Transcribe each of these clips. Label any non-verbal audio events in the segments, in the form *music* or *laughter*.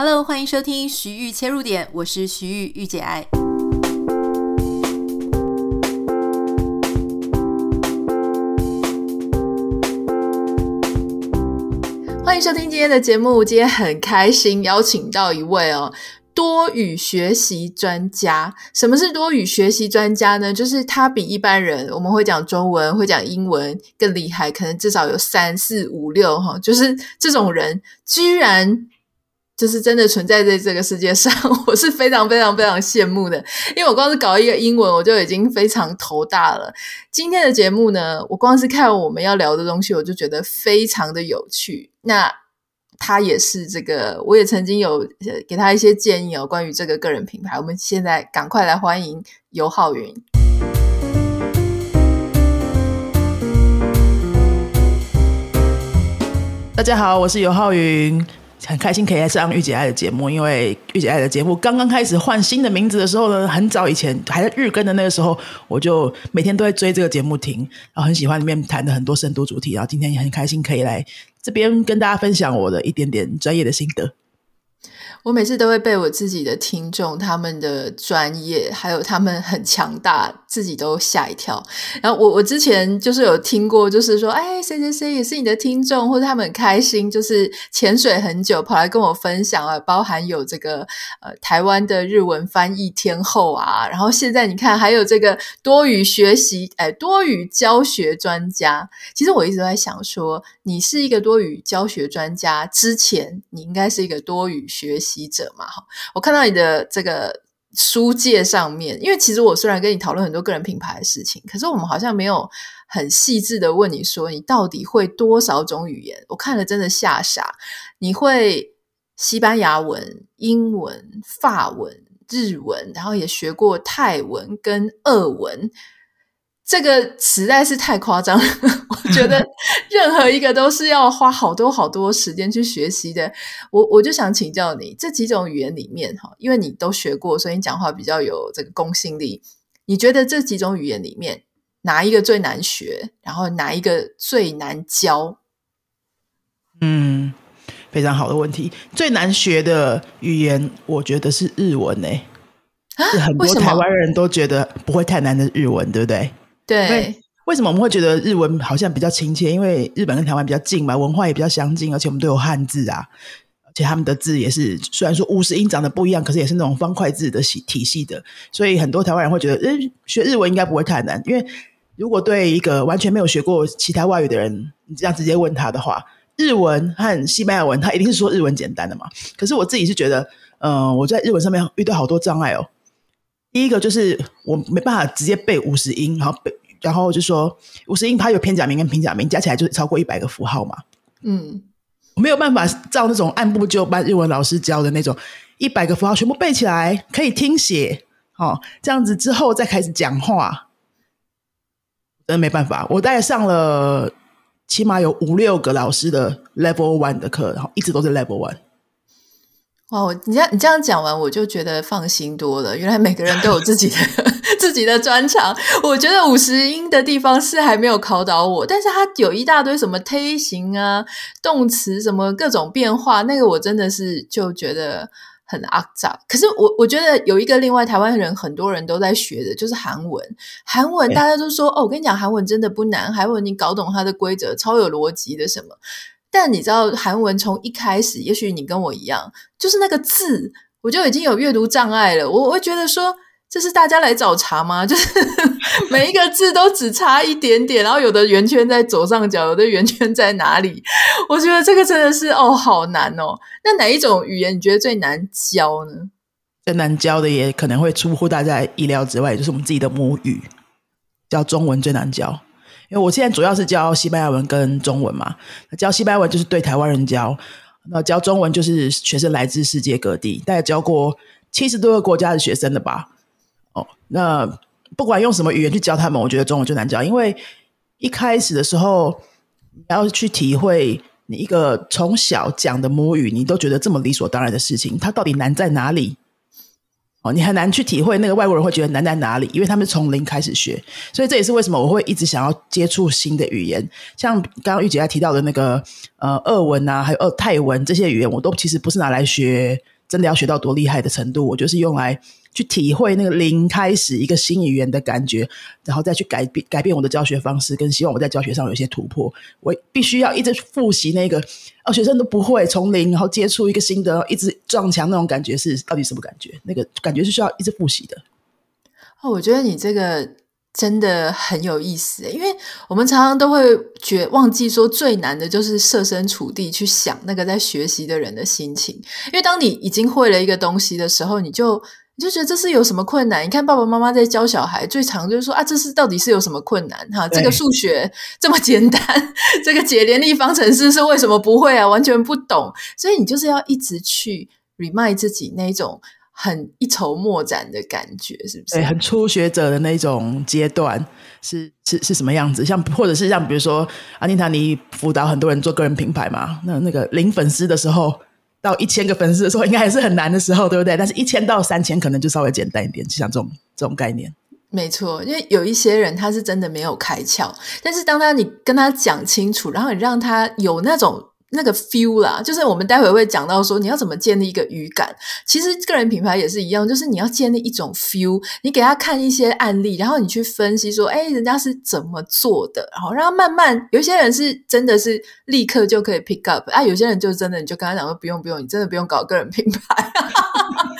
Hello，欢迎收听徐玉切入点，我是徐玉御姐爱。欢迎收听今天的节目，今天很开心邀请到一位哦。多语学习专家，什么是多语学习专家呢？就是他比一般人，我们会讲中文、会讲英文更厉害，可能至少有三四五六哈。就是这种人，居然就是真的存在在这个世界上，*laughs* 我是非常非常非常羡慕的。因为我光是搞一个英文，我就已经非常头大了。今天的节目呢，我光是看我们要聊的东西，我就觉得非常的有趣。那他也是这个，我也曾经有给他一些建议哦，关于这个个人品牌。我们现在赶快来欢迎尤浩云。大家好，我是尤浩云，很开心可以来上玉姐爱的节目。因为玉姐爱的节目刚刚开始换新的名字的时候呢，很早以前还在日更的那个时候，我就每天都在追这个节目听，然后很喜欢里面谈的很多深度主题。然后今天也很开心可以来。这边跟大家分享我的一点点专业的心得。我每次都会被我自己的听众他们的专业，还有他们很强大，自己都吓一跳。然后我我之前就是有听过，就是说，哎，谁谁谁也是你的听众，或者他们很开心，就是潜水很久跑来跟我分享啊，包含有这个呃台湾的日文翻译天后啊，然后现在你看还有这个多语学习，哎，多语教学专家。其实我一直都在想说，你是一个多语教学专家之前，你应该是一个多语学习。者嘛，哈，我看到你的这个书界上面，因为其实我虽然跟你讨论很多个人品牌的事情，可是我们好像没有很细致的问你说，你到底会多少种语言？我看了真的吓傻，你会西班牙文、英文、法文、日文，然后也学过泰文跟俄文。这个实在是太夸张了，*laughs* 我觉得 *laughs* 任何一个都是要花好多好多时间去学习的。我我就想请教你，这几种语言里面哈，因为你都学过，所以你讲话比较有这个公信力。你觉得这几种语言里面哪一个最难学？然后哪一个最难教？嗯，非常好的问题。最难学的语言，我觉得是日文诶。啊？很多台湾人都觉得不会太难的日文，对不对？对，为什么我们会觉得日文好像比较亲切？因为日本跟台湾比较近嘛，文化也比较相近，而且我们都有汉字啊，而且他们的字也是虽然说五十音长得不一样，可是也是那种方块字的系体系的，所以很多台湾人会觉得，嗯，学日文应该不会太难。因为如果对一个完全没有学过其他外语的人，你这样直接问他的话，日文和西班牙文，他一定是说日文简单的嘛。可是我自己是觉得，嗯，我在日文上面遇到好多障碍哦。第一个就是我没办法直接背五十音，然后背，然后就说五十音它有片假名跟平假名，加起来就是超过一百个符号嘛。嗯，我没有办法照那种按部就班日文老师教的那种一百个符号全部背起来，可以听写，哦，这样子之后再开始讲话，真的没办法。我大概上了起码有五六个老师的 Level One 的课，然后一直都是 Level One。哦，你这样你这样讲完，我就觉得放心多了。原来每个人都有自己的 *laughs* 自己的专长。我觉得五十音的地方是还没有考倒我，但是它有一大堆什么推形啊、动词什么各种变化，那个我真的是就觉得很阿杂。可是我我觉得有一个另外台湾人很多人都在学的，就是韩文。韩文大家都说哦，我跟你讲，韩文真的不难，韩文你搞懂它的规则，超有逻辑的什么。但你知道韩文从一开始，也许你跟我一样，就是那个字，我就已经有阅读障碍了。我会觉得说，这是大家来找茬吗？*laughs* 就是 *laughs* 每一个字都只差一点点，然后有的圆圈在左上角，有的圆圈在哪里？我觉得这个真的是哦，好难哦。那哪一种语言你觉得最难教呢？最难教的也可能会出乎大家意料之外，就是我们自己的母语，教中文最难教。因为我现在主要是教西班牙文跟中文嘛，教西班牙文就是对台湾人教，那教中文就是学生来自世界各地，大概教过七十多个国家的学生的吧。哦，那不管用什么语言去教他们，我觉得中文最难教，因为一开始的时候你要去体会你一个从小讲的母语，你都觉得这么理所当然的事情，它到底难在哪里？你很难去体会那个外国人会觉得难在哪里，因为他们从零开始学，所以这也是为什么我会一直想要接触新的语言，像刚刚玉姐在提到的那个呃俄文啊，还有泰文这些语言，我都其实不是拿来学，真的要学到多厉害的程度，我就是用来。去体会那个零开始一个新语言的感觉，然后再去改变改变我的教学方式，跟希望我在教学上有一些突破。我必须要一直复习那个哦，学生都不会从零，然后接触一个新的，一直撞墙那种感觉是到底什么感觉？那个感觉是需要一直复习的。哦，我觉得你这个真的很有意思，因为我们常常都会觉忘记说最难的就是设身处地去想那个在学习的人的心情，因为当你已经会了一个东西的时候，你就。你就觉得这是有什么困难？你看爸爸妈妈在教小孩，最常就是说啊，这是到底是有什么困难？哈，这个数学这么简单，这个解联立方程式是为什么不会啊？完全不懂。所以你就是要一直去 remind 自己那种很一筹莫展的感觉，是不是？对，很初学者的那种阶段是是是什么样子？像或者是像比如说阿妮塔，你辅导很多人做个人品牌嘛？那那个零粉丝的时候。到一千个粉丝的时候，应该还是很难的时候，对不对？但是一千到三千可能就稍微简单一点，就像这种这种概念。没错，因为有一些人他是真的没有开窍，但是当他你跟他讲清楚，然后你让他有那种。那个 feel 啦，就是我们待会会讲到说，你要怎么建立一个语感。其实个人品牌也是一样，就是你要建立一种 feel。你给他看一些案例，然后你去分析说，哎，人家是怎么做的，然后让他慢慢。有些人是真的是立刻就可以 pick up，啊，有些人就真的你就跟他讲说，不用不用，你真的不用搞个人品牌。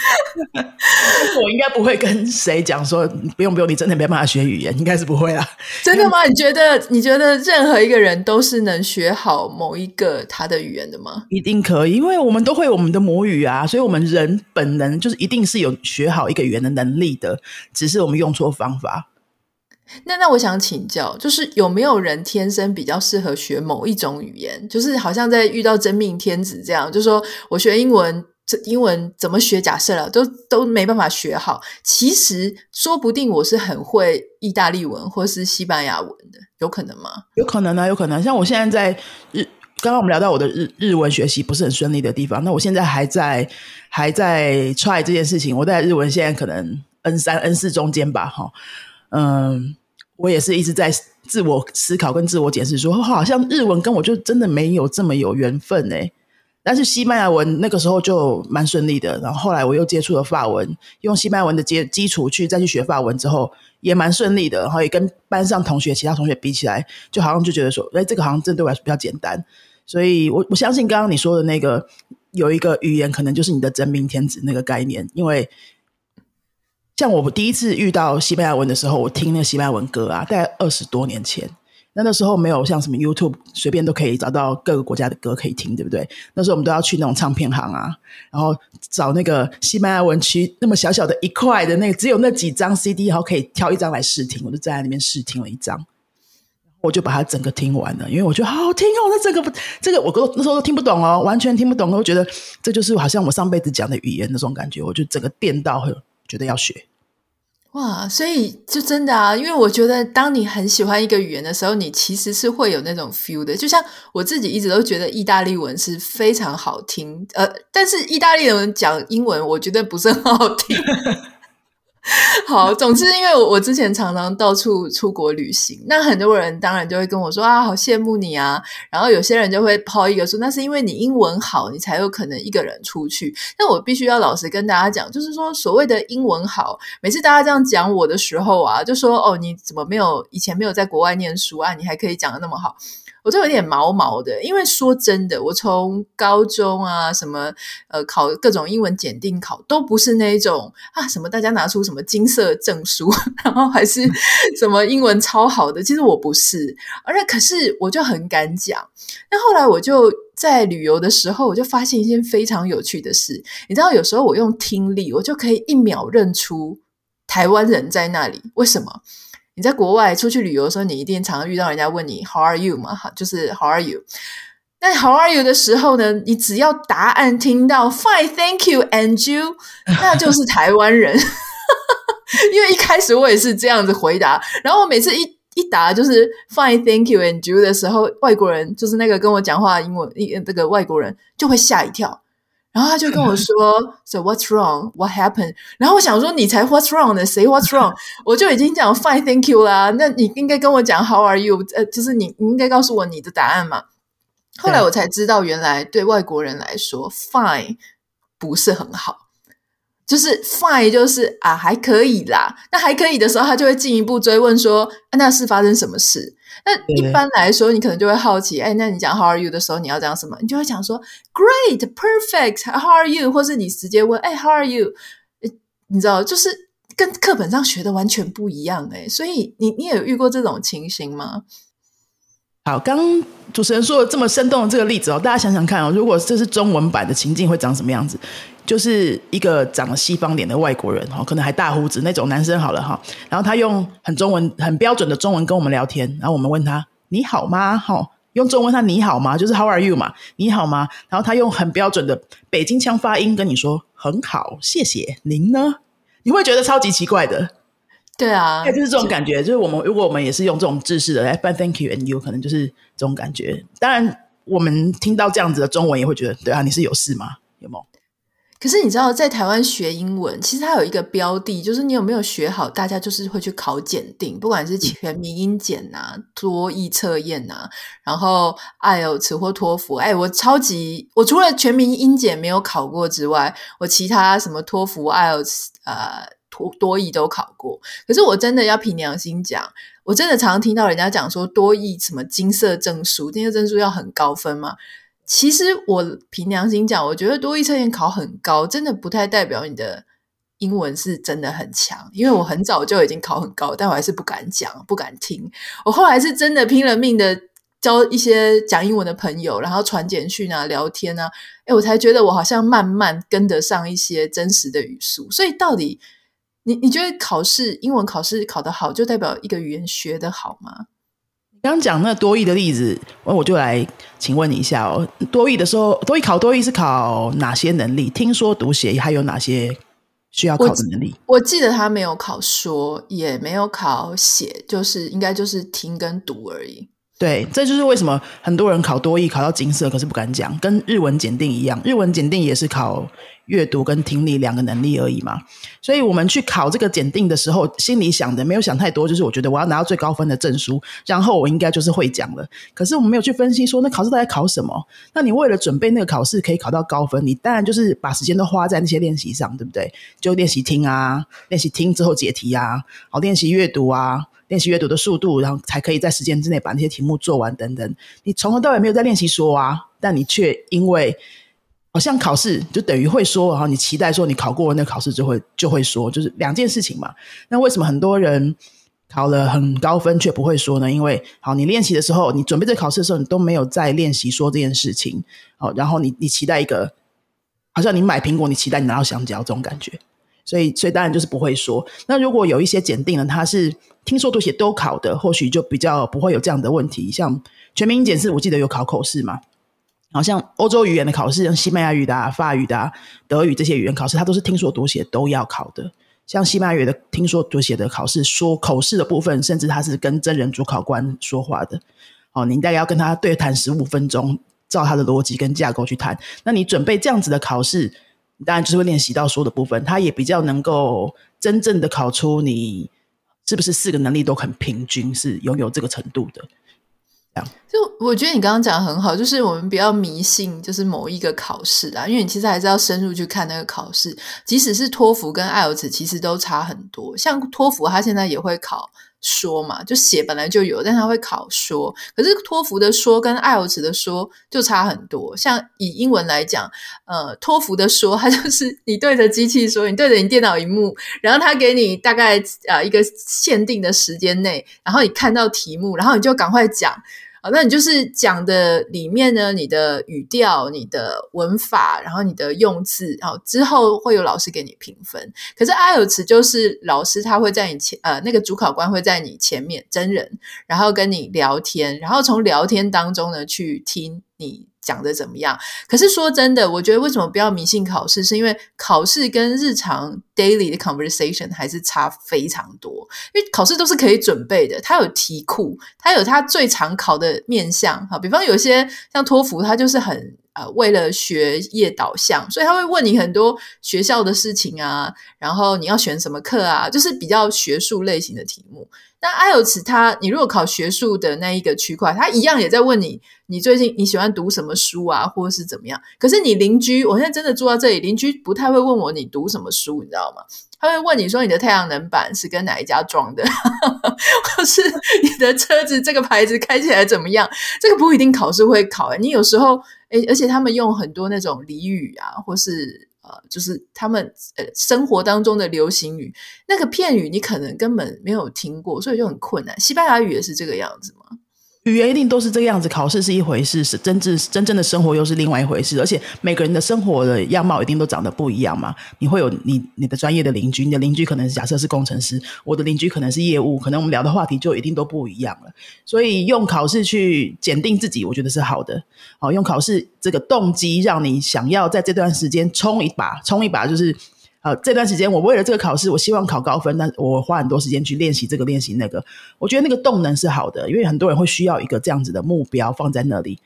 *laughs* 我应该不会跟谁讲说不用不用，你真的没办法学语言，应该是不会啦。真的吗？你觉得你觉得任何一个人都是能学好某一个他的语言的吗？一定可以，因为我们都会我们的母语啊，所以我们人本能就是一定是有学好一个语言的能力的，只是我们用错方法。那那我想请教，就是有没有人天生比较适合学某一种语言？就是好像在遇到真命天子这样，就是说我学英文。这英文怎么学？假设了都都没办法学好。其实说不定我是很会意大利文或是西班牙文的，有可能吗？有可能啊，有可能。像我现在在日，刚刚我们聊到我的日日文学习不是很顺利的地方，那我现在还在还在 try 这件事情。我在日文现在可能 N 三 N 四中间吧，哈，嗯，我也是一直在自我思考跟自我解释说，说好像日文跟我就真的没有这么有缘分哎。但是西班牙文那个时候就蛮顺利的，然后后来我又接触了法文，用西班牙文的基基础去再去学法文之后也蛮顺利的，然后也跟班上同学其他同学比起来，就好像就觉得说，哎，这个好像真的对我来说比较简单。所以我我相信刚刚你说的那个有一个语言可能就是你的真命天子那个概念，因为像我第一次遇到西班牙文的时候，我听那个西班牙文歌啊，大概二十多年前。那那时候没有像什么 YouTube 随便都可以找到各个国家的歌可以听，对不对？那时候我们都要去那种唱片行啊，然后找那个西班牙文区那么小小的一块的那个，只有那几张 CD，然后可以挑一张来试听。我就站在那边试听了一张，我就把它整个听完了，因为我觉得好好听哦。那这个不这个我都那时候都听不懂哦，完全听不懂。我觉得这就是好像我上辈子讲的语言那种感觉，我就整个电到，觉得要学。哇，所以就真的啊，因为我觉得，当你很喜欢一个语言的时候，你其实是会有那种 feel 的。就像我自己一直都觉得意大利文是非常好听，呃，但是意大利人讲英文，我觉得不是很好听。*laughs* *laughs* 好，总之，因为我之前常常到处出国旅行，那很多人当然就会跟我说啊，好羡慕你啊。然后有些人就会抛一个说，那是因为你英文好，你才有可能一个人出去。那我必须要老实跟大家讲，就是说所谓的英文好，每次大家这样讲我的时候啊，就说哦，你怎么没有以前没有在国外念书啊？你还可以讲得那么好。我就有点毛毛的，因为说真的，我从高中啊什么呃考各种英文检定考，都不是那种啊什么大家拿出什么金色证书，*laughs* 然后还是什么英文超好的。其实我不是，而且可是我就很敢讲。那后来我就在旅游的时候，我就发现一件非常有趣的事。你知道，有时候我用听力，我就可以一秒认出台湾人在那里。为什么？你在国外出去旅游的时候，你一定常遇到人家问你 “How are you” 嘛？哈，就是 “How are you”。那 “How are you” 的时候呢，你只要答案听到 “Fine, thank you, and you”，那就是台湾人。*laughs* 因为一开始我也是这样子回答，然后我每次一一答就是 “Fine, thank you, and you” 的时候，外国人就是那个跟我讲话英文，那个外国人就会吓一跳。然后他就跟我说：“So what's wrong? What happened?” 然后我想说：“你才 what's wrong 呢？谁 what's wrong？” *laughs* 我就已经讲 “Fine, thank you” 啦。那你应该跟我讲 “How are you？” 呃，就是你你应该告诉我你的答案嘛。后来我才知道，原来对外国人来说，“fine” 不是很好。就是 fine，就是啊，还可以啦。那还可以的时候，他就会进一步追问说：“啊，那是发生什么事？”那一般来说，你可能就会好奇，哎，那你讲 “How are you” 的时候，你要讲什么？你就会讲说 “Great, perfect, how are you？” 或是你直接问：“哎，How are you？” 你知道，就是跟课本上学的完全不一样哎。所以你你也有遇过这种情形吗？好，刚主持人说了这么生动的这个例子哦，大家想想看哦，如果这是中文版的情境，会长什么样子？就是一个长了西方脸的外国人哈，可能还大胡子那种男生好了哈，然后他用很中文、很标准的中文跟我们聊天，然后我们问他你好吗？哈，用中文他你好吗？就是 How are you 嘛，你好吗？然后他用很标准的北京腔发音跟你说很好，谢谢您呢，你会觉得超级奇怪的。对啊，就是这种感觉，就是我们如果我们也是用这种制式的来办 Thank you and you，可能就是这种感觉。当然，我们听到这样子的中文也会觉得，对啊，你是有事吗？有没有？可是你知道，在台湾学英文，其实它有一个标的，就是你有没有学好，大家就是会去考检定，不管是全民英检啊、多益测验啊，然后 IELTS 或托福。哎，我超级，我除了全民英检没有考过之外，我其他什么托福、IELTS 呃。多多益都考过，可是我真的要凭良心讲，我真的常常听到人家讲说多益什么金色证书，金色证书要很高分嘛。其实我凭良心讲，我觉得多益测验考很高，真的不太代表你的英文是真的很强。因为我很早就已经考很高，但我还是不敢讲，不敢听。我后来是真的拼了命的交一些讲英文的朋友，然后传简讯啊、聊天啊，诶，我才觉得我好像慢慢跟得上一些真实的语速。所以到底。你你觉得考试英文考试考得好，就代表一个语言学得好吗？刚讲那多益的例子，我就来请问你一下哦。多益的时候，多益考多益是考哪些能力？听说读写还有哪些需要考的能力？我，我记得他没有考说，也没有考写，就是应该就是听跟读而已。对，这就是为什么很多人考多益考到金色，可是不敢讲，跟日文检定一样，日文检定也是考。阅读跟听力两个能力而已嘛，所以我们去考这个检定的时候，心里想的没有想太多，就是我觉得我要拿到最高分的证书，然后我应该就是会讲了。可是我们没有去分析说，那考试到底考什么？那你为了准备那个考试可以考到高分，你当然就是把时间都花在那些练习上，对不对？就练习听啊，练习听之后解题啊，好练习阅读啊，练习阅读的速度，然后才可以在时间之内把那些题目做完等等。你从头到尾没有在练习说啊，但你却因为。好像考试就等于会说，然后你期待说你考过那考试就会就会说，就是两件事情嘛。那为什么很多人考了很高分却不会说呢？因为好，你练习的时候，你准备这考试的时候，你都没有在练习说这件事情。好，然后你你期待一个，好像你买苹果，你期待你拿到香蕉这种感觉，所以所以当然就是不会说。那如果有一些检定呢，它是听说读写都考的，或许就比较不会有这样的问题。像全民英检是我记得有考口试嘛。好像欧洲语言的考试，像西班牙语的、啊、法语的、啊、德语这些语言考试，它都是听说读写都要考的。像西班牙语的听说读写的考试，说口试的部分，甚至他是跟真人主考官说话的。哦，你大概要跟他对谈十五分钟，照他的逻辑跟架构去谈。那你准备这样子的考试，当然就是会练习到说的部分，它也比较能够真正的考出你是不是四个能力都很平均，是拥有这个程度的。就我觉得你刚刚讲的很好，就是我们不要迷信，就是某一个考试啊，因为你其实还是要深入去看那个考试。即使是托福跟 IELTS，其实都差很多。像托福，它现在也会考说嘛，就写本来就有，但他会考说。可是托福的说跟 IELTS 的说就差很多。像以英文来讲，呃，托福的说，它就是你对着机器说，你对着你电脑荧幕，然后它给你大概呃一个限定的时间内，然后你看到题目，然后你就赶快讲。啊，那你就是讲的里面呢，你的语调、你的文法，然后你的用字，然后之后会有老师给你评分。可是 IELTS 就是老师他会在你前，呃，那个主考官会在你前面真人，然后跟你聊天，然后从聊天当中呢去听你。讲的怎么样？可是说真的，我觉得为什么不要迷信考试？是因为考试跟日常 daily 的 conversation 还是差非常多。因为考试都是可以准备的，它有题库，它有它最常考的面向。哈，比方有些像托福，它就是很呃为了学业导向，所以他会问你很多学校的事情啊，然后你要选什么课啊，就是比较学术类型的题目。那 IELTS 它，你如果考学术的那一个区块，它一样也在问你，你最近你喜欢读什么书啊，或者是怎么样？可是你邻居，我现在真的住到这里，邻居不太会问我你读什么书，你知道吗？他会问你说你的太阳能板是跟哪一家装的，*laughs* 或是你的车子这个牌子开起来怎么样？这个不一定考试会考，你有时候，诶，而且他们用很多那种俚语啊，或是。呃，就是他们呃生活当中的流行语，那个片语你可能根本没有听过，所以就很困难。西班牙语也是这个样子吗？语言一定都是这个样子，考试是一回事，是真正真正的生活又是另外一回事。而且每个人的生活的样貌一定都长得不一样嘛。你会有你你的专业的邻居，你的邻居可能是假设是工程师，我的邻居可能是业务，可能我们聊的话题就一定都不一样了。所以用考试去检定自己，我觉得是好的。好，用考试这个动机让你想要在这段时间冲一把，冲一把就是。呃，这段时间我为了这个考试，我希望考高分，但我花很多时间去练习这个练习那个。我觉得那个动能是好的，因为很多人会需要一个这样子的目标放在那里。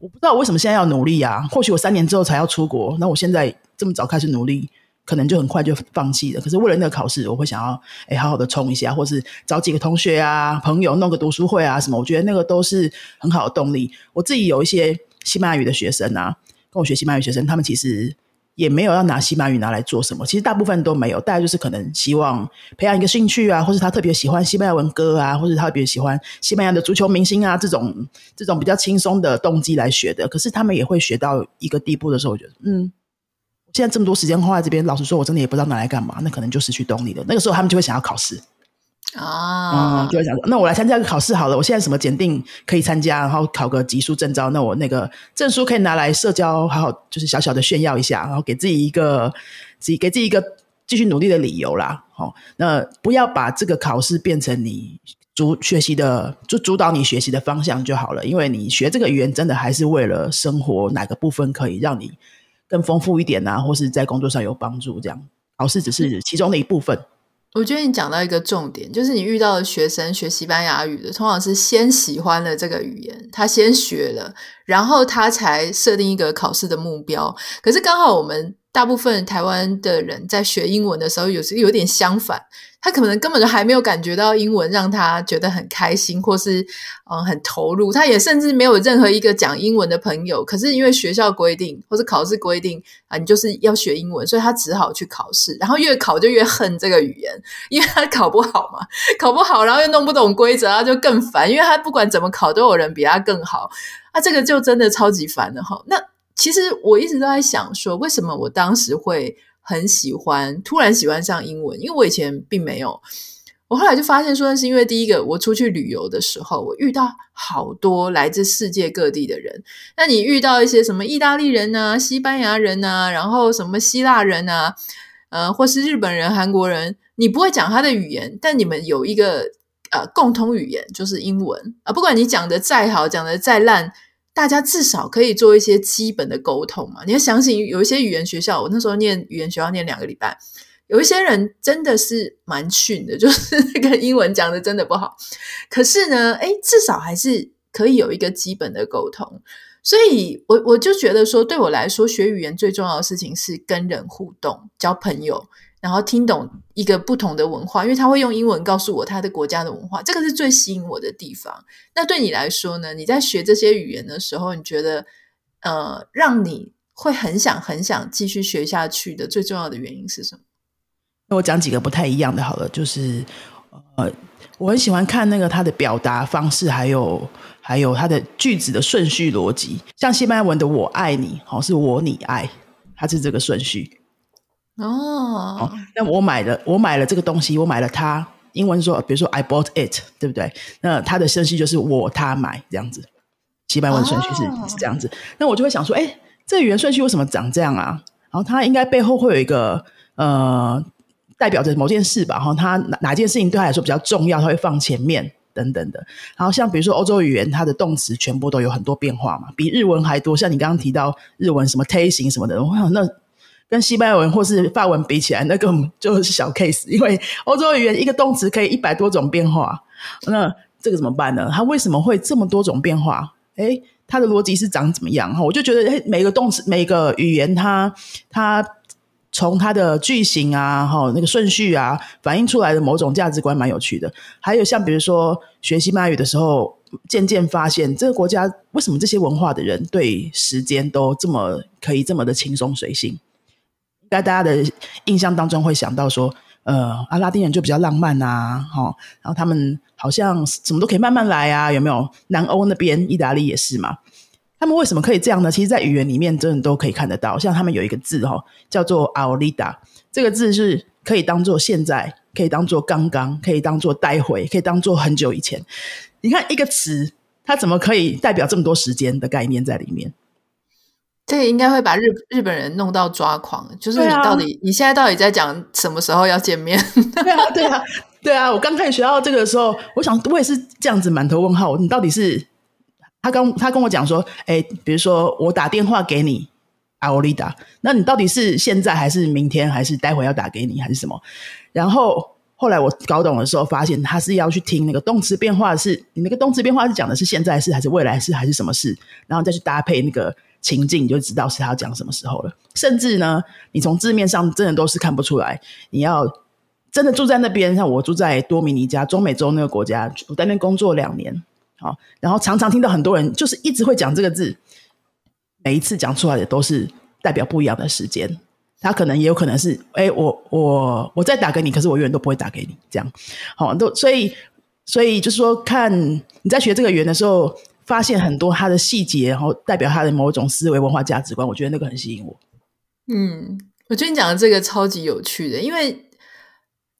我不知道我为什么现在要努力啊？或许我三年之后才要出国，那我现在这么早开始努力，可能就很快就放弃了。可是为了那个考试，我会想要哎好好的冲一下，或是找几个同学啊、朋友弄个读书会啊什么。我觉得那个都是很好的动力。我自己有一些西班牙语的学生啊，跟我学西班牙语学生，他们其实。也没有要拿西班牙语拿来做什么，其实大部分都没有，大概就是可能希望培养一个兴趣啊，或是他特别喜欢西班牙文歌啊，或者他特别喜欢西班牙的足球明星啊，这种这种比较轻松的动机来学的。可是他们也会学到一个地步的时候，我觉得，嗯，现在这么多时间花在这边，老实说，我真的也不知道拿来干嘛，那可能就失去动力了。那个时候他们就会想要考试。啊，就会想说，那我来参加个考试好了。我现在什么检定可以参加，然后考个级数证照，那我那个证书可以拿来社交，好好就是小小的炫耀一下，然后给自己一个自己给自己一个继续努力的理由啦。好，那不要把这个考试变成你主学习的，就主导你学习的方向就好了。因为你学这个语言真的还是为了生活，哪个部分可以让你更丰富一点啊，或是在工作上有帮助，这样考试只是其中的一部分。我觉得你讲到一个重点，就是你遇到的学生学西班牙语的，通常是先喜欢了这个语言，他先学了，然后他才设定一个考试的目标。可是刚好我们大部分台湾的人在学英文的时候，有时有点相反。他可能根本就还没有感觉到英文让他觉得很开心，或是嗯很投入。他也甚至没有任何一个讲英文的朋友。可是因为学校规定或是考试规定啊，你就是要学英文，所以他只好去考试。然后越考就越恨这个语言，因为他考不好嘛，*laughs* 考不好，然后又弄不懂规则，他就更烦。因为他不管怎么考，都有人比他更好。啊，这个就真的超级烦的哈。那其实我一直都在想说，为什么我当时会。很喜欢，突然喜欢上英文，因为我以前并没有。我后来就发现说，那是因为第一个，我出去旅游的时候，我遇到好多来自世界各地的人。那你遇到一些什么意大利人啊、西班牙人啊，然后什么希腊人啊，呃，或是日本人、韩国人，你不会讲他的语言，但你们有一个呃共同语言，就是英文啊。不管你讲的再好，讲的再烂。大家至少可以做一些基本的沟通嘛？你要相信，有一些语言学校，我那时候念语言学校念两个礼拜，有一些人真的是蛮逊的，*laughs* 就是那个英文讲的真的不好。可是呢，诶，至少还是可以有一个基本的沟通。所以我我就觉得说，对我来说，学语言最重要的事情是跟人互动、交朋友。然后听懂一个不同的文化，因为他会用英文告诉我他的国家的文化，这个是最吸引我的地方。那对你来说呢？你在学这些语言的时候，你觉得呃，让你会很想很想继续学下去的最重要的原因是什么？那我讲几个不太一样的，好了，就是呃，我很喜欢看那个他的表达方式，还有还有他的句子的顺序逻辑。像西班牙文的“我爱你”，好，是我你爱，它是这个顺序。哦，那我买了，我买了这个东西，我买了它。英文说，比如说 I bought it，对不对？那它的顺序就是我他买这样子。西班牙文顺序是、oh. 是这样子。那我就会想说，哎，这个语言顺序为什么长这样啊？然后它应该背后会有一个呃，代表着某件事吧？哈，它哪哪件事情对他来说比较重要，他会放前面等等的。然后像比如说欧洲语言，它的动词全部都有很多变化嘛，比日文还多。像你刚刚提到日文什么 tasting 什么的，我想那。跟西班牙文或是法文比起来，那个就是小 case，因为欧洲语言一个动词可以一百多种变化，那这个怎么办呢？它为什么会这么多种变化？诶，它的逻辑是长怎么样哈？我就觉得，每个动词、每个语言它，它从它的句型啊，哈，那个顺序啊，反映出来的某种价值观蛮有趣的。还有像比如说学西班牙语的时候，渐渐发现这个国家为什么这些文化的人对时间都这么可以这么的轻松随性？在大家的印象当中会想到说。呃，阿拉丁人就比较浪漫啊，哈，然后他们好像什么都可以慢慢来啊，有没有？南欧那边，意大利也是嘛。他们为什么可以这样呢？其实，在语言里面真的都可以看得到。像他们有一个字哈，叫做 ahorita，这个字是可以当做现在，可以当做刚刚，可以当做待会，可以当做很久以前。你看一个词，它怎么可以代表这么多时间的概念在里面？这也应该会把日日本人弄到抓狂，就是你到底、啊、你现在到底在讲什么时候要见面？*laughs* 对啊，对啊，对啊！我刚开始学到这个的时候，我想我也是这样子满头问号。你到底是他刚他跟我讲说，哎，比如说我打电话给你阿欧丽达，那你到底是现在还是明天还是待会要打给你还是什么？然后后来我搞懂的时候，发现他是要去听那个动词变化是，你那个动词变化是讲的是现在式还是未来式还是什么事，然后再去搭配那个。情境你就知道是他讲什么时候了。甚至呢，你从字面上真的都是看不出来。你要真的住在那边，像我住在多米尼加，中美洲那个国家，我在那边工作两年，好，然后常常听到很多人就是一直会讲这个字，每一次讲出来的都是代表不一样的时间。他可能也有可能是，哎，我我我再打给你，可是我永远都不会打给你，这样，好，都所以所以就是说，看你在学这个语言的时候。发现很多它的细节，然后代表它的某种思维文化价值观，我觉得那个很吸引我。嗯，我觉得你讲的这个超级有趣的，因为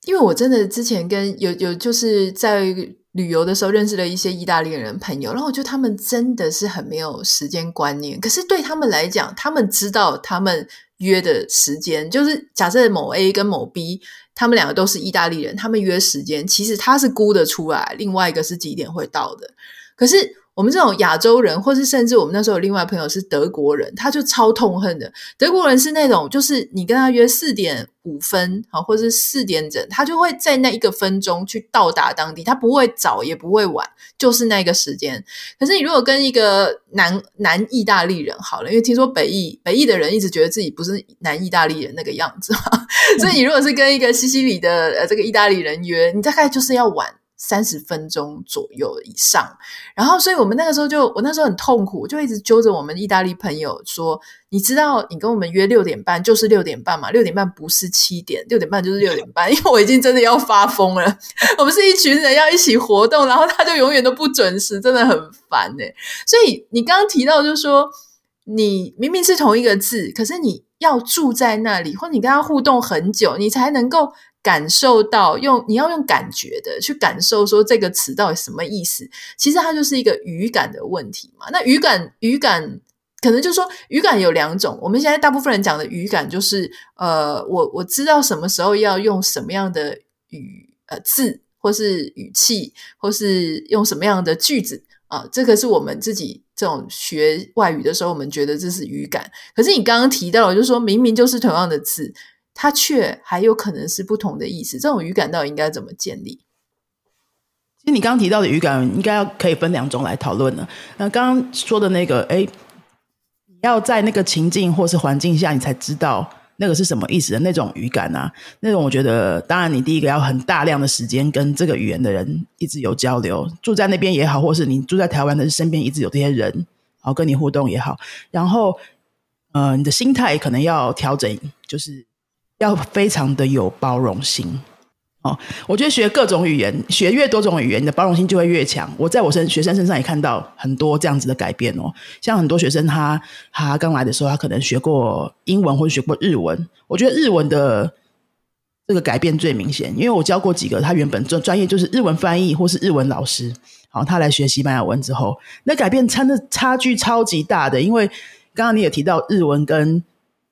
因为我真的之前跟有有就是在旅游的时候认识了一些意大利人朋友，然后我觉得他们真的是很没有时间观念。可是对他们来讲，他们知道他们约的时间，就是假设某 A 跟某 B，他们两个都是意大利人，他们约时间，其实他是估得出来，另外一个是几点会到的。可是我们这种亚洲人，或是甚至我们那时候有另外朋友是德国人，他就超痛恨的。德国人是那种，就是你跟他约四点五分，好，或是四点整，他就会在那一个分钟去到达当地，他不会早也不会晚，就是那个时间。可是你如果跟一个南南意大利人好了，因为听说北意北意的人一直觉得自己不是南意大利人那个样子嘛，*laughs* 所以你如果是跟一个西西里的呃这个意大利人约，你大概就是要晚。三十分钟左右以上，然后，所以我们那个时候就，我那时候很痛苦，就一直揪着我们意大利朋友说：“你知道，你跟我们约六点半就是六点半嘛，六点半不是七点，六点半就是六点半。*laughs* ”因为我已经真的要发疯了，我们是一群人要一起活动，然后他就永远都不准时，真的很烦欸。所以你刚刚提到，就是说，你明明是同一个字，可是你要住在那里，或者你跟他互动很久，你才能够。感受到用你要用感觉的去感受说这个词到底什么意思，其实它就是一个语感的问题嘛。那语感语感可能就是说语感有两种，我们现在大部分人讲的语感就是呃，我我知道什么时候要用什么样的语呃字，或是语气，或是用什么样的句子啊，呃，这个是我们自己这种学外语的时候，我们觉得这是语感。可是你刚刚提到的，就是说明明就是同样的字。它却还有可能是不同的意思，这种语感到底应该怎么建立？其实你刚刚提到的语感，应该要可以分两种来讨论了。那刚刚说的那个，哎，你要在那个情境或是环境下，你才知道那个是什么意思的那种语感啊。那种我觉得，当然你第一个要很大量的时间跟这个语言的人一直有交流，住在那边也好，或是你住在台湾的身边一直有这些人，然后跟你互动也好。然后，呃，你的心态可能要调整，就是。要非常的有包容心哦，我觉得学各种语言，学越多种语言，你的包容心就会越强。我在我身学生身上也看到很多这样子的改变哦。像很多学生他他刚来的时候，他可能学过英文或者学过日文，我觉得日文的这个改变最明显，因为我教过几个他原本专专业就是日文翻译或是日文老师，好，他来学西班牙文之后，那改变差的差距超级大的，因为刚刚你也提到日文跟。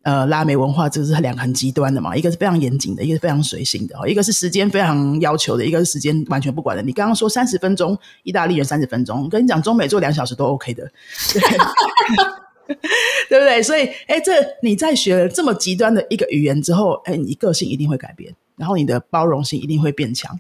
呃，拉美文化这是两个很极端的嘛，一个是非常严谨的，一个是非常随性的，一个是时间非常要求的，一个是时间完全不管的。你刚刚说三十分钟，意大利人三十分钟，我跟你讲，中美做两小时都 OK 的，对，*laughs* 不对？所以，哎，这你在学了这么极端的一个语言之后，哎，你个性一定会改变，然后你的包容性一定会变强。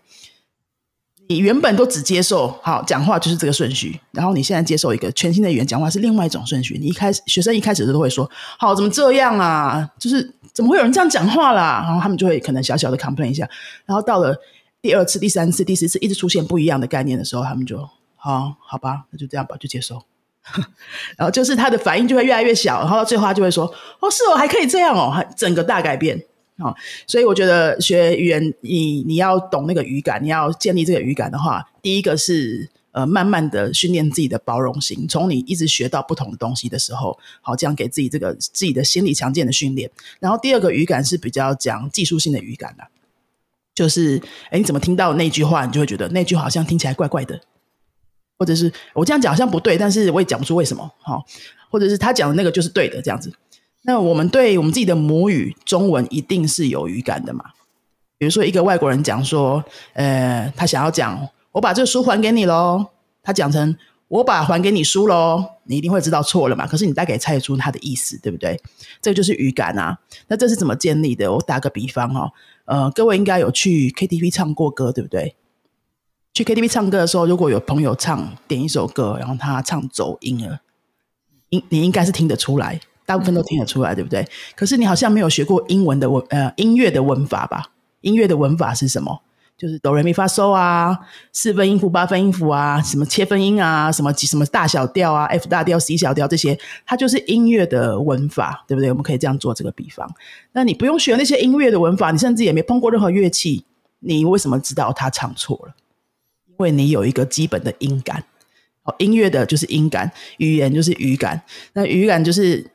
你原本都只接受好讲话就是这个顺序，然后你现在接受一个全新的语言讲话是另外一种顺序。你一开始学生一开始都会说：“好，怎么这样啊？就是怎么会有人这样讲话啦？”然后他们就会可能小小的 complain 一下。然后到了第二次、第三次、第四次，一直出现不一样的概念的时候，他们就好好吧，那就这样吧，就接受。*laughs* 然后就是他的反应就会越来越小，然后到最后他就会说：“哦，是哦，还可以这样哦，还整个大改变。”好，所以我觉得学语言，你你要懂那个语感，你要建立这个语感的话，第一个是呃，慢慢的训练自己的包容性，从你一直学到不同的东西的时候，好，这样给自己这个自己的心理强健的训练。然后第二个语感是比较讲技术性的语感的，就是哎，你怎么听到那句话，你就会觉得那句好像听起来怪怪的，或者是我这样讲好像不对，但是我也讲不出为什么，好，或者是他讲的那个就是对的，这样子。那我们对我们自己的母语中文一定是有语感的嘛？比如说一个外国人讲说，呃，他想要讲我把这个书还给你喽，他讲成我把还给你书喽，你一定会知道错了嘛？可是你大概猜得出他的意思，对不对？这就是语感啊。那这是怎么建立的？我打个比方哦，呃，各位应该有去 KTV 唱过歌，对不对？去 KTV 唱歌的时候，如果有朋友唱点一首歌，然后他唱走音了，应你应该是听得出来。大部分都听得出来，对不对？可是你好像没有学过英文的文呃音乐的文法吧？音乐的文法是什么？就是哆来咪发嗦啊，四分音符、八分音符啊，什么切分音啊，什么几什么大小调啊，F 大调、C 小调这些，它就是音乐的文法，对不对？我们可以这样做这个比方。那你不用学那些音乐的文法，你甚至也没碰过任何乐器，你为什么知道他唱错了？因为你有一个基本的音感。哦，音乐的就是音感，语言就是语感。那语感就是。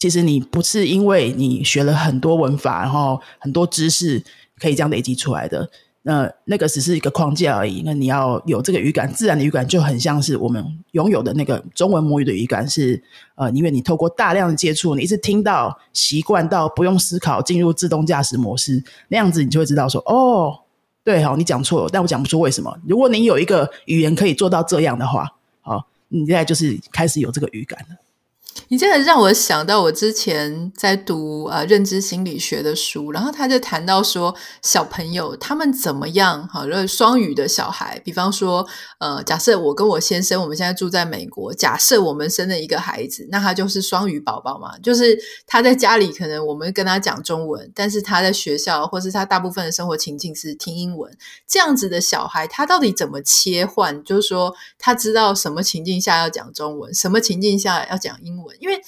其实你不是因为你学了很多文法，然后很多知识可以这样累积出来的。那那个只是一个框架而已。那你要有这个语感，自然的语感就很像是我们拥有的那个中文母语的语感是，呃，因为你透过大量的接触，你一直听到习惯到不用思考进入自动驾驶模式，那样子你就会知道说，哦，对，好，你讲错了，但我讲不出为什么。如果你有一个语言可以做到这样的话，好，你现在就是开始有这个语感了。你这个让我想到我之前在读呃认知心理学的书，然后他就谈到说小朋友他们怎么样哈，就是双语的小孩，比方说呃，假设我跟我先生我们现在住在美国，假设我们生了一个孩子，那他就是双语宝宝嘛，就是他在家里可能我们跟他讲中文，但是他在学校或是他大部分的生活情境是听英文，这样子的小孩他到底怎么切换？就是说他知道什么情境下要讲中文，什么情境下要讲英文？因为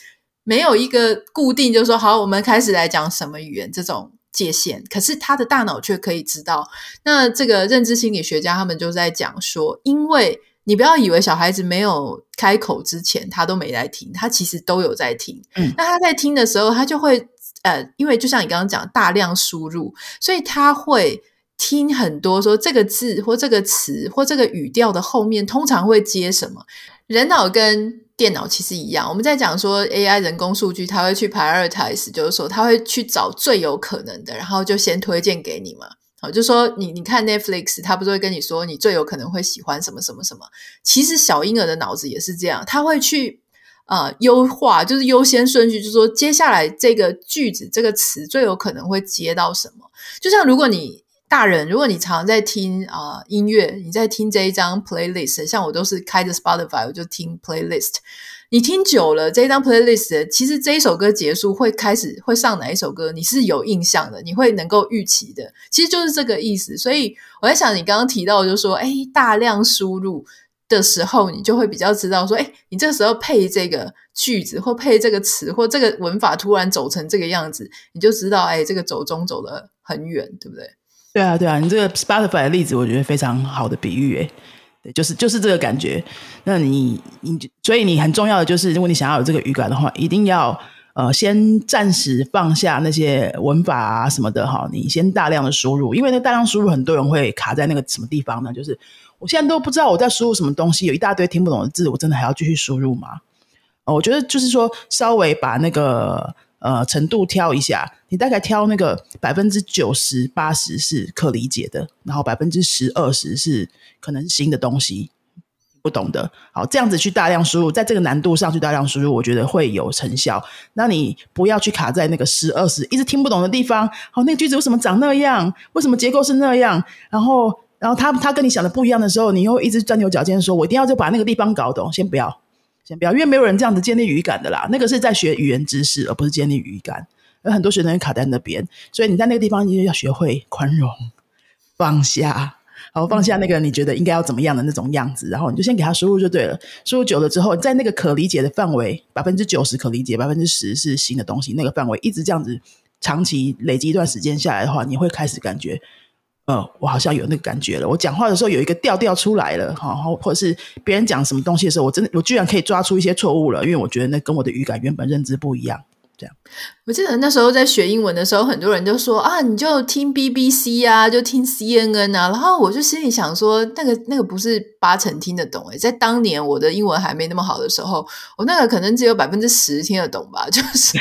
没有一个固定，就是说好，我们开始来讲什么语言这种界限，可是他的大脑却可以知道。那这个认知心理学家他们就在讲说，因为你不要以为小孩子没有开口之前，他都没在听，他其实都有在听。嗯，那他在听的时候，他就会呃，因为就像你刚刚讲，大量输入，所以他会听很多说这个字或这个词或这个语调的后面通常会接什么。人脑跟电脑其实一样，我们在讲说 AI 人工数据，它会去 prioritize，就是说它会去找最有可能的，然后就先推荐给你嘛。好，就说你你看 Netflix，它不是会跟你说你最有可能会喜欢什么什么什么？其实小婴儿的脑子也是这样，它会去呃优化，就是优先顺序，就是说接下来这个句子这个词最有可能会接到什么？就像如果你。大人，如果你常在听啊、音乐，你在听这一张 playlist，像我都是开着 Spotify，我就听 playlist。你听久了，这一张 playlist，其实这一首歌结束会开始会上哪一首歌，你是有印象的，你会能够预期的，其实就是这个意思。所以我在想，你刚刚提到就是说，哎，大量输入的时候，你就会比较知道说，哎，你这时候配这个句子或配这个词或这个文法突然走成这个样子，你就知道，哎，这个走中走的很远，对不对？对啊，对啊，你这个 Spotify 的例子，我觉得非常好的比喻，诶，对，就是就是这个感觉。那你你所以你很重要的就是，如果你想要有这个语感的话，一定要呃先暂时放下那些文法啊什么的哈，你先大量的输入，因为那大量输入，很多人会卡在那个什么地方呢？就是我现在都不知道我在输入什么东西，有一大堆听不懂的字，我真的还要继续输入吗？哦，我觉得就是说稍微把那个。呃，程度挑一下，你大概挑那个百分之九十八十是可理解的，然后百分之十二十是可能是新的东西不懂的。好，这样子去大量输入，在这个难度上去大量输入，我觉得会有成效。那你不要去卡在那个十二十一直听不懂的地方。好，那句子为什么长那样？为什么结构是那样？然后然后他他跟你想的不一样的时候，你又一直钻牛角尖，说我一定要就把那个地方搞懂。先不要，先不要，因为没有人这样子建立语感的啦。那个是在学语言知识，而不是建立语感。有很多学生卡在那边，所以你在那个地方你就要学会宽容、放下，好放下那个你觉得应该要怎么样的那种样子，然后你就先给他输入就对了。输入久了之后，在那个可理解的范围，百分之九十可理解，百分之十是新的东西。那个范围一直这样子长期累积一段时间下来的话，你会开始感觉。呃，我好像有那个感觉了。我讲话的时候有一个调调出来了，哈，或者是别人讲什么东西的时候，我真的我居然可以抓出一些错误了，因为我觉得那跟我的语感原本认知不一样。这样，我记得那时候在学英文的时候，很多人就说啊，你就听 BBC 啊，就听 CNN 啊，然后我就心里想说，那个那个不是八成听得懂诶，在当年我的英文还没那么好的时候，我那个可能只有百分之十听得懂吧，就是。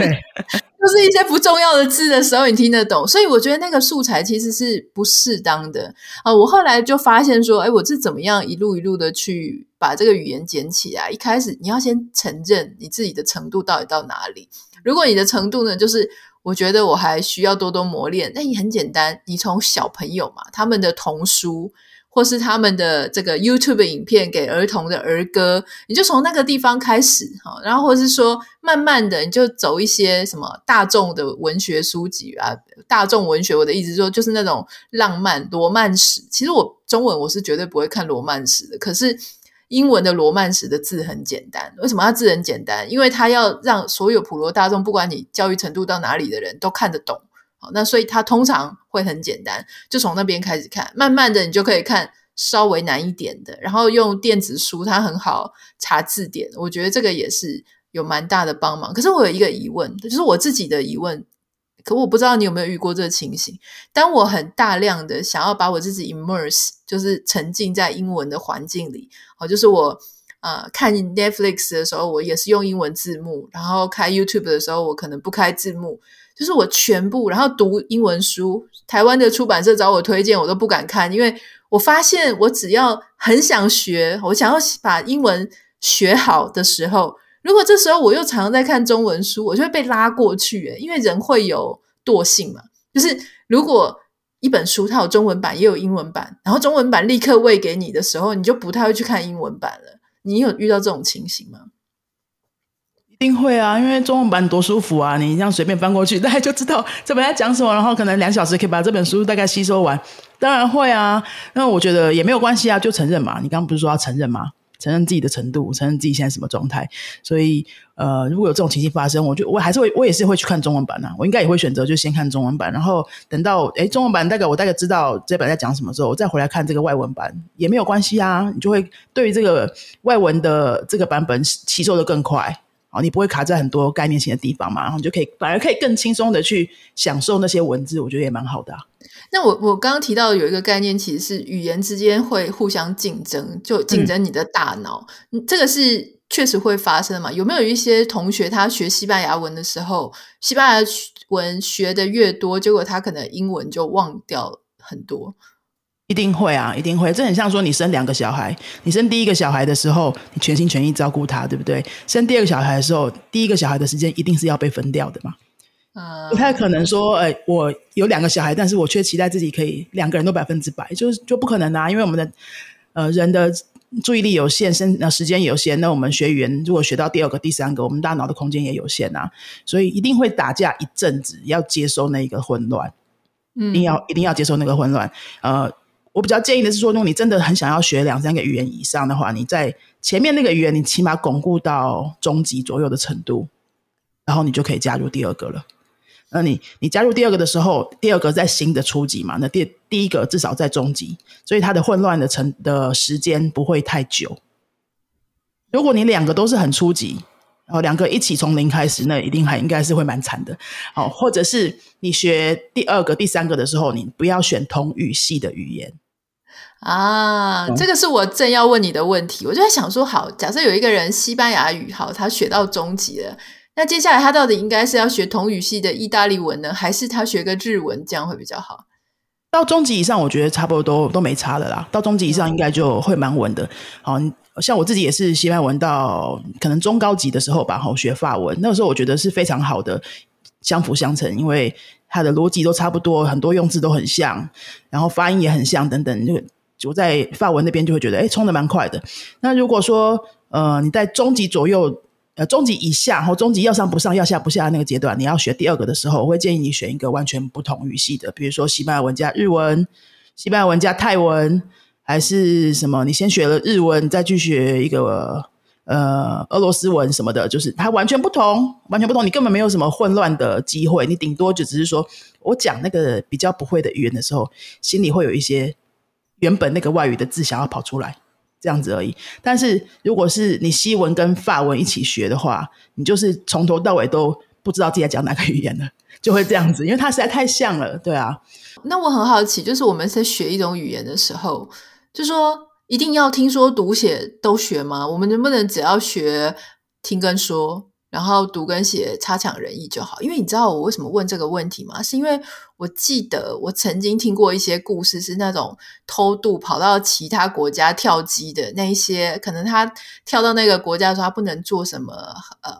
就是一些不重要的字的时候，你听得懂，所以我觉得那个素材其实是不适当的啊。我后来就发现说，哎，我是怎么样一路一路的去把这个语言捡起来。一开始你要先承认你自己的程度到底到哪里。如果你的程度呢，就是我觉得我还需要多多磨练，那也很简单，你从小朋友嘛，他们的童书。或是他们的这个 YouTube 影片给儿童的儿歌，你就从那个地方开始哈，然后或是说慢慢的你就走一些什么大众的文学书籍啊，大众文学，我的意思说就是那种浪漫罗曼史。其实我中文我是绝对不会看罗曼史的，可是英文的罗曼史的字很简单，为什么它字很简单？因为它要让所有普罗大众，不管你教育程度到哪里的人都看得懂。好，那所以它通常会很简单，就从那边开始看，慢慢的你就可以看稍微难一点的，然后用电子书，它很好查字典，我觉得这个也是有蛮大的帮忙。可是我有一个疑问，就是我自己的疑问，可我不知道你有没有遇过这个情形？当我很大量的想要把我自己 immerse，就是沉浸在英文的环境里，好，就是我呃看 Netflix 的时候，我也是用英文字幕，然后开 YouTube 的时候，我可能不开字幕。就是我全部，然后读英文书，台湾的出版社找我推荐，我都不敢看，因为我发现我只要很想学，我想要把英文学好的时候，如果这时候我又常常在看中文书，我就会被拉过去，因为人会有惰性嘛。就是如果一本书它有中文版也有英文版，然后中文版立刻喂给你的时候，你就不太会去看英文版了。你有遇到这种情形吗？一定会啊，因为中文版多舒服啊！你这样随便翻过去，*laughs* 大家就知道这本在讲什么，然后可能两小时可以把这本书大概吸收完。当然会啊，那我觉得也没有关系啊，就承认嘛。你刚刚不是说要承认吗？承认自己的程度，承认自己现在什么状态。所以，呃，如果有这种情形发生，我就我还是会，我也是会去看中文版啊。我应该也会选择就先看中文版，然后等到诶中文版大概我大概知道这本在讲什么时候，我再回来看这个外文版也没有关系啊。你就会对于这个外文的这个版本吸收的更快。哦，你不会卡在很多概念性的地方嘛？然后你就可以反而可以更轻松的去享受那些文字，我觉得也蛮好的啊。那我我刚刚提到有一个概念，其实是语言之间会互相竞争，就竞争你的大脑。嗯，这个是确实会发生的嘛？有没有一些同学他学西班牙文的时候，西班牙文学的越多，结果他可能英文就忘掉很多？一定会啊，一定会。这很像说，你生两个小孩，你生第一个小孩的时候，你全心全意照顾他，对不对？生第二个小孩的时候，第一个小孩的时间一定是要被分掉的嘛。嗯，不太可能说，哎，我有两个小孩，但是我却期待自己可以两个人都百分之百，就是就不可能啊。因为我们的呃人的注意力有限，生呃时间有限，那我们学语言如果学到第二个、第三个，我们大脑的空间也有限啊，所以一定会打架一阵子，要接受那个混乱，嗯，一定要一定要接受那个混乱，呃。我比较建议的是说，如果你真的很想要学两三个语言以上的话，你在前面那个语言，你起码巩固到中级左右的程度，然后你就可以加入第二个了。那你你加入第二个的时候，第二个在新的初级嘛，那第第一个至少在中级，所以它的混乱的成的时间不会太久。如果你两个都是很初级，然后两个一起从零开始，那一定还应该是会蛮惨的。好，或者是你学第二个、第三个的时候，你不要选同语系的语言。啊，这个是我正要问你的问题。我就在想说，好，假设有一个人西班牙语好，他学到中级了，那接下来他到底应该是要学同语系的意大利文呢，还是他学个日文，这样会比较好？到中级以上，我觉得差不多都都没差了啦。到中级以上，应该就会蛮稳的。好，像我自己也是西班牙文到可能中高级的时候吧，好学法文，那个时候我觉得是非常好的，相辅相成，因为它的逻辑都差不多，很多用字都很像，然后发音也很像，等等就。我在法文那边就会觉得，哎，冲的蛮快的。那如果说呃你在中级左右，中级以下或中级要上不上要下不下那个阶段，你要学第二个的时候，我会建议你选一个完全不同语系的，比如说西班牙文加日文，西班牙文加泰文，还是什么？你先学了日文，再去学一个。呃，俄罗斯文什么的，就是它完全不同，完全不同。你根本没有什么混乱的机会，你顶多就只是说我讲那个比较不会的语言的时候，心里会有一些原本那个外语的字想要跑出来，这样子而已。但是如果是你西文跟法文一起学的话，你就是从头到尾都不知道自己在讲哪个语言了，*laughs* 就会这样子，因为它实在太像了。对啊，那我很好奇，就是我们在学一种语言的时候，就说。一定要听说读写都学吗？我们能不能只要学听跟说，然后读跟写差强人意就好？因为你知道我为什么问这个问题吗？是因为我记得我曾经听过一些故事，是那种偷渡跑到其他国家跳机的那一些，可能他跳到那个国家的时候，他不能做什么呃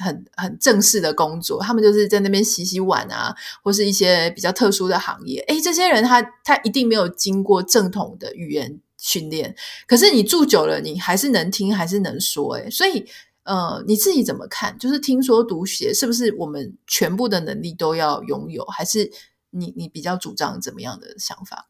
很很正式的工作，他们就是在那边洗洗碗啊，或是一些比较特殊的行业。诶，这些人他他一定没有经过正统的语言训练，可是你住久了，你还是能听，还是能说，诶，所以，呃，你自己怎么看？就是听说读写，是不是我们全部的能力都要拥有？还是你你比较主张怎么样的想法？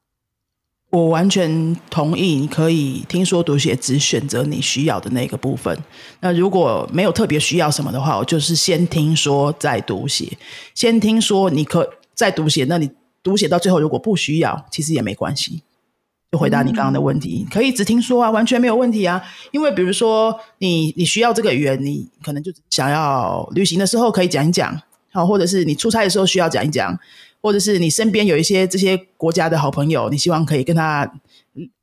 我完全同意，你可以听说读写，只选择你需要的那个部分。那如果没有特别需要什么的话，我就是先听说再读写。先听说你可再读写，那你读写到最后如果不需要，其实也没关系。就回答你刚刚的问题，可以只听说啊，完全没有问题啊。因为比如说你你需要这个语言，你可能就想要旅行的时候可以讲一讲，好，或者是你出差的时候需要讲一讲，或者是你身边有一些这些国家的好朋友，你希望可以跟他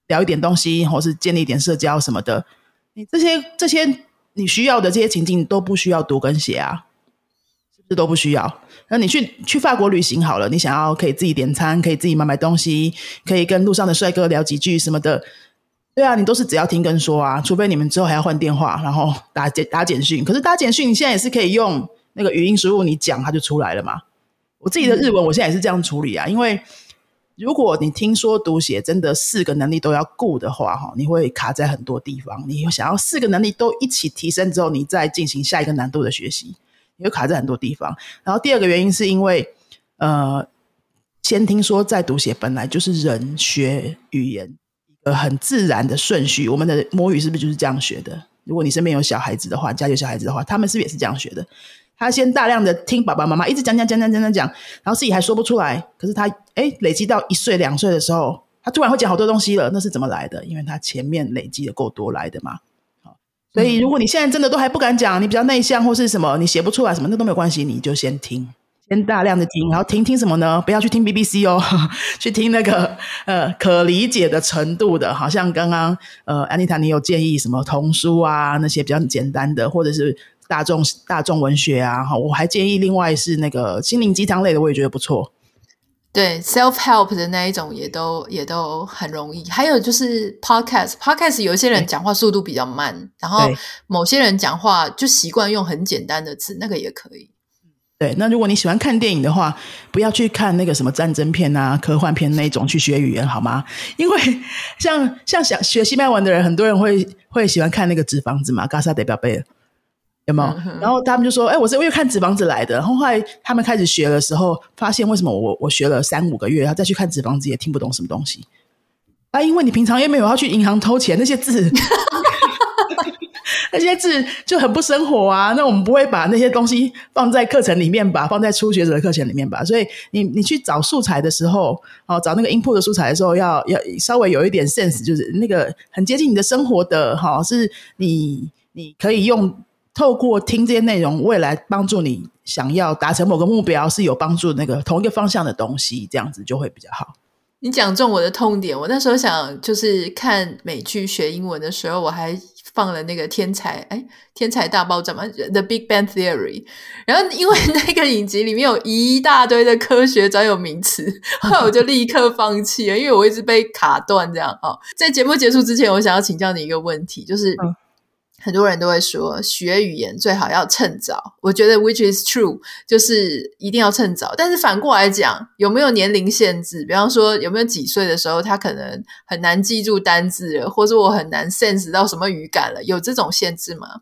聊一点东西，或是建立一点社交什么的。你这些这些你需要的这些情境都不需要读跟写啊，是不是都不需要？那你去去法国旅行好了，你想要可以自己点餐，可以自己买买东西，可以跟路上的帅哥聊几句什么的，对啊，你都是只要听跟说啊，除非你们之后还要换电话，然后打简打简讯。可是打简讯，你现在也是可以用那个语音输入，你讲它就出来了嘛。我自己的日文，我现在也是这样处理啊，因为如果你听说读写真的四个能力都要顾的话，哈，你会卡在很多地方。你想要四个能力都一起提升之后，你再进行下一个难度的学习。也会卡在很多地方，然后第二个原因是因为，呃，先听说再读写本来就是人学语言一个很自然的顺序。我们的母语是不是就是这样学的？如果你身边有小孩子的话，家里有小孩子的话，他们是不是也是这样学的？他先大量的听爸爸妈妈一直讲讲讲讲讲讲讲，然后自己还说不出来。可是他哎，累积到一岁两岁的时候，他突然会讲好多东西了。那是怎么来的？因为他前面累积的够多来的嘛。所以，如果你现在真的都还不敢讲，你比较内向或是什么，你写不出来什么，那都没有关系，你就先听，先大量的听，然后听听什么呢？不要去听 BBC 哦，*laughs* 去听那个呃可理解的程度的，好像刚刚呃安妮塔你有建议什么童书啊那些比较简单的，或者是大众大众文学啊，哈，我还建议另外是那个心灵鸡汤类的，我也觉得不错。对，self help 的那一种也都也都很容易。还有就是 podcast，podcast 有一些人讲话速度比较慢，然后某些人讲话就习惯用很简单的字，那个也可以。对，那如果你喜欢看电影的话，不要去看那个什么战争片啊、科幻片那一种去学语言好吗？因为像像想学西班牙文的人，很多人会会喜欢看那个纸房子嘛，Casa de Papel。有没有？嗯、然后他们就说：“哎，我是因为看纸房子来的。”然后后来他们开始学的时候，发现为什么我我学了三五个月，然后再去看纸房子也听不懂什么东西啊？因为你平常又没有要去银行偷钱，那些字，*laughs* 那些字就很不生活啊。那我们不会把那些东西放在课程里面吧？放在初学者的课程里面吧？所以你你去找素材的时候，哦，找那个 input 的素材的时候，要要稍微有一点 sense，就是那个很接近你的生活的，哈、哦，是你你可以用。透过听这些内容，未来帮助你想要达成某个目标是有帮助那个同一个方向的东西，这样子就会比较好。你讲中我的痛点，我那时候想就是看美剧学英文的时候，我还放了那个天才哎，天才大爆炸嘛，The Big Bang Theory。然后因为那个影集里面有一大堆的科学专有名词，后来我就立刻放弃了，因为我一直被卡断这样。哦，在节目结束之前，我想要请教你一个问题，就是。很多人都会说学语言最好要趁早，我觉得 which is true，就是一定要趁早。但是反过来讲，有没有年龄限制？比方说，有没有几岁的时候他可能很难记住单字了，或者我很难 sense 到什么语感了？有这种限制吗？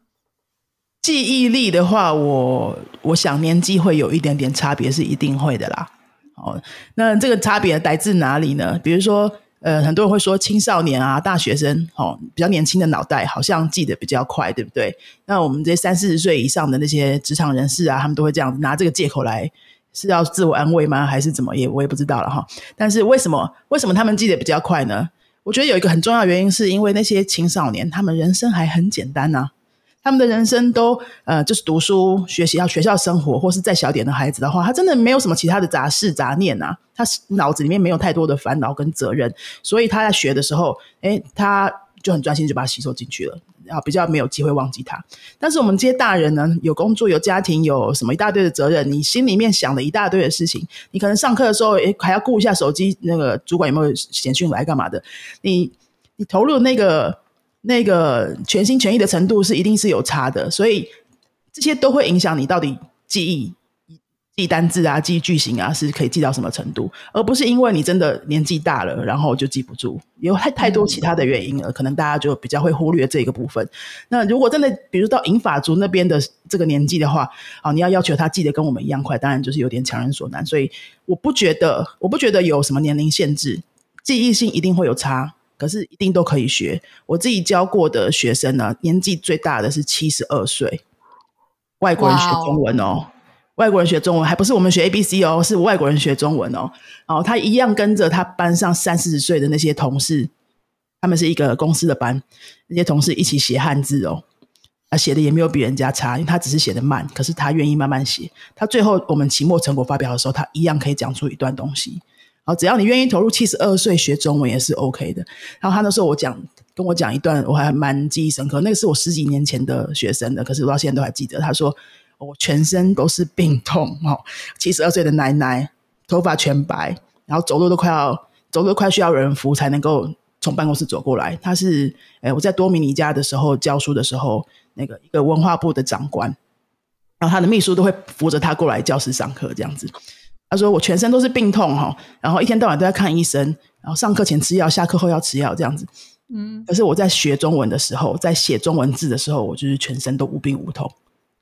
记忆力的话，我我想年纪会有一点点差别，是一定会的啦。哦，那这个差别来自哪里呢？比如说。呃，很多人会说青少年啊、大学生，哦，比较年轻的脑袋好像记得比较快，对不对？那我们这些三四十岁以上的那些职场人士啊，他们都会这样拿这个借口来，是要自我安慰吗？还是怎么？也我也不知道了哈。但是为什么为什么他们记得比较快呢？我觉得有一个很重要原因，是因为那些青少年他们人生还很简单呐、他们的人生都呃，就是读书、学习、要学校生活，或是再小点的孩子的话，他真的没有什么其他的杂事杂念啊。他脑子里面没有太多的烦恼跟责任，所以他在学的时候，诶，他就很专心，就把它吸收进去了，然后比较没有机会忘记它。但是我们这些大人呢，有工作、有家庭、有什么一大堆的责任，你心里面想了一大堆的事情，你可能上课的时候，诶，还要顾一下手机，那个主管有没有简讯来干嘛的？你你投入那个。那个全心全意的程度是一定是有差的，所以这些都会影响你到底记忆、记单字啊、记句型啊，是可以记到什么程度，而不是因为你真的年纪大了，然后就记不住，有太太多其他的原因了，可能大家就比较会忽略这个部分。那如果真的，比如到银发族那边的这个年纪的话，啊，你要要求他记得跟我们一样快，当然就是有点强人所难。所以我不觉得，我不觉得有什么年龄限制，记忆性一定会有差。可是一定都可以学。我自己教过的学生呢，年纪最大的是七十二岁，外国人学中文哦，Wow. 外国人学中文还不是我们学 A B C 哦，是外国人学中文哦。然后他一样跟着他班上三四十岁的那些同事，他们是一个公司的班，那些同事一起写汉字哦，啊，写的也没有比人家差，因为他只是写的慢，可是他愿意慢慢写。他最后我们期末成果发表的时候，他一样可以讲出一段东西。好，只要你愿意投入七十二岁学中文也是 OK 的。然后他那时候我讲跟我讲一段，我还蛮记忆深刻。那个是我十几年前的学生的，可是我到现在都还记得。他说我全身都是病痛，哦，七十二岁的奶奶，头发全白，然后走路都快要走路都快需要人扶才能够从办公室走过来。他是诶我在多米尼加的时候教书的时候，那个一个文化部的长官，然后他的秘书都会扶着他过来教室上课这样子。他说：“我全身都是病痛哈，然后一天到晚都在看医生，然后上课前吃药，下课后要吃药这样子。嗯，可是我在学中文的时候，在写中文字的时候，我就是全身都无病无痛。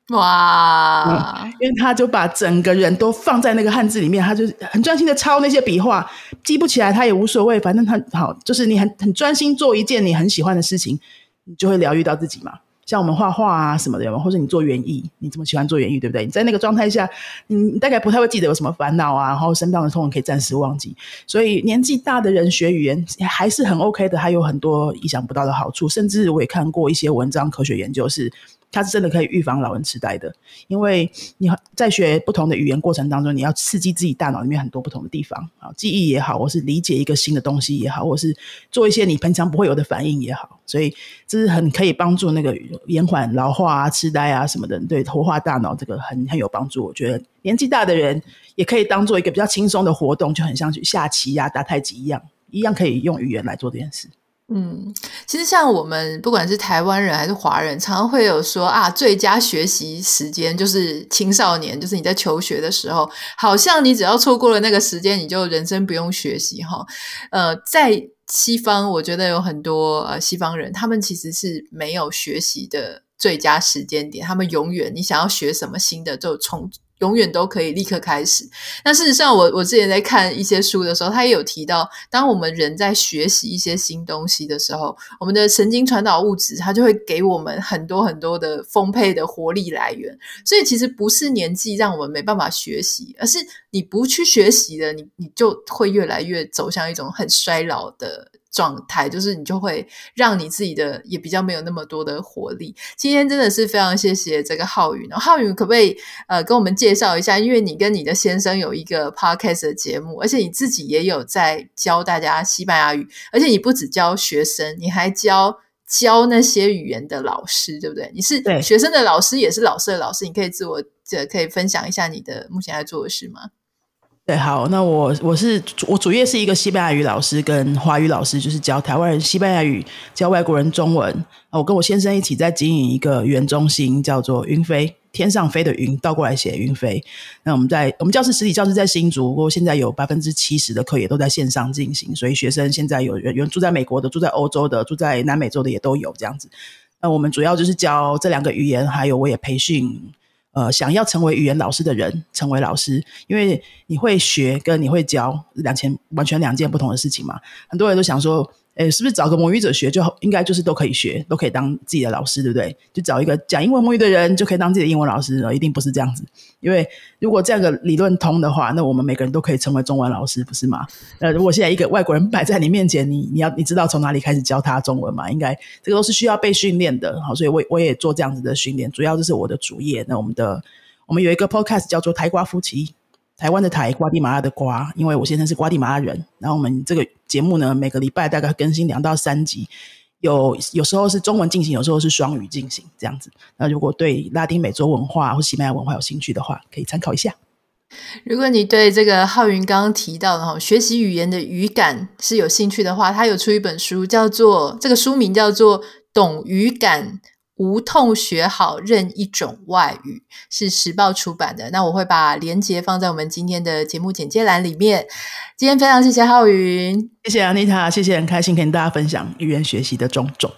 哇、嗯！因为他就把整个人都放在那个汉字里面，他就很专心的抄那些笔画，记不起来他也无所谓，反正他好，就是你很很专心做一件你很喜欢的事情，你就会疗愈到自己嘛。”像我们画画啊什么的，或者你做园艺，你这么喜欢做园艺，对不对？你在那个状态下，你大概不太会记得有什么烦恼啊，然后身上的痛可以暂时忘记。所以年纪大的人学语言还是很 OK 的，还有很多意想不到的好处。甚至我也看过一些文章，科学研究是。它是真的可以预防老人痴呆的，因为你在学不同的语言过程当中，你要刺激自己大脑里面很多不同的地方啊，记忆也好，或是理解一个新的东西也好，或是做一些你平常不会有的反应也好，所以这是很可以帮助那个延缓老化啊、痴呆啊什么的，对活化大脑这个很很有帮助。我觉得年纪大的人也可以当做一个比较轻松的活动，就很像去下棋呀、啊、打太极一样，一样可以用语言来做这件事。嗯，其实像我们不管是台湾人还是华人，常常会有说啊，最佳学习时间就是青少年，就是你在求学的时候，好像你只要错过了那个时间，你就人生不用学习哈。呃，在西方，我觉得有很多呃西方人，他们其实是没有学习的最佳时间点，他们永远你想要学什么新的，就从。永远都可以立刻开始。那事实上我，我之前在看一些书的时候，他也有提到，当我们人在学习一些新东西的时候，我们的神经传导物质它就会给我们很多很多的丰沛的活力来源。所以，其实不是年纪让我们没办法学习，而是你不去学习了，你你就会越来越走向一种很衰老的。状态就是你就会让你自己的也比较没有那么多的活力。今天真的是非常谢谢这个浩宇，浩宇可不可以呃跟我们介绍一下？因为你跟你的先生有一个 podcast 的节目，而且你自己也有在教大家西班牙语，而且你不只教学生，你还教教那些语言的老师，对不对？你是学生的老师，也是老师的老师。你可以自我这可以分享一下你的目前在做的事吗？对，好，那我我是我主业是一个西班牙语老师跟华语老师，就是教台湾人西班牙语，教外国人中文。我跟我先生一起在经营一个语言中心，叫做云飞，天上飞的云，倒过来写云飞。那我们在我们教室实体教室在新竹，不过现在有百分之七十的课也都在线上进行，所以学生现在有人有住在美国的，住在欧洲的，住在南美洲的也都有这样子。那我们主要就是教这两个语言，还有我也培训。呃，想要成为语言老师的人，成为老师，因为你会学跟你会教两千完全两件不同的事情嘛。很多人都想说，诶，是不是找个母语者学就应该就是都可以学，都可以当自己的老师，对不对？就找一个讲英文母语的人就可以当自己的英文老师，一定不是这样子。因为如果这样的理论通的话，那我们每个人都可以成为中文老师，不是吗？呃，如果现在一个外国人 *laughs* 摆在你面前，你你要你知道从哪里开始教他中文嘛？应该这个都是需要被训练的。好，所以我我也做这样子的训练，主要就是我的主业。那我们的我们有一个 podcast 叫做台瓜夫妻。台湾的台，瓜地马拉的瓜，因为我先生是瓜地马拉人。然后我们这个节目呢，每个礼拜大概更新两到三集，有有时候是中文进行，有时候是双语进行这样子。那如果对拉丁美洲文化或西班牙文化有兴趣的话，可以参考一下。如果你对这个浩云刚刚提到的哈，学习语言的语感是有兴趣的话，他有出一本书，叫做这个书名叫做《懂语感》。无痛学好任一种外语，是时报出版的。那我会把链接放在我们今天的节目简介栏里面。今天非常谢谢浩云，谢谢 Anita，谢谢，很开心跟大家分享语言学习的种种。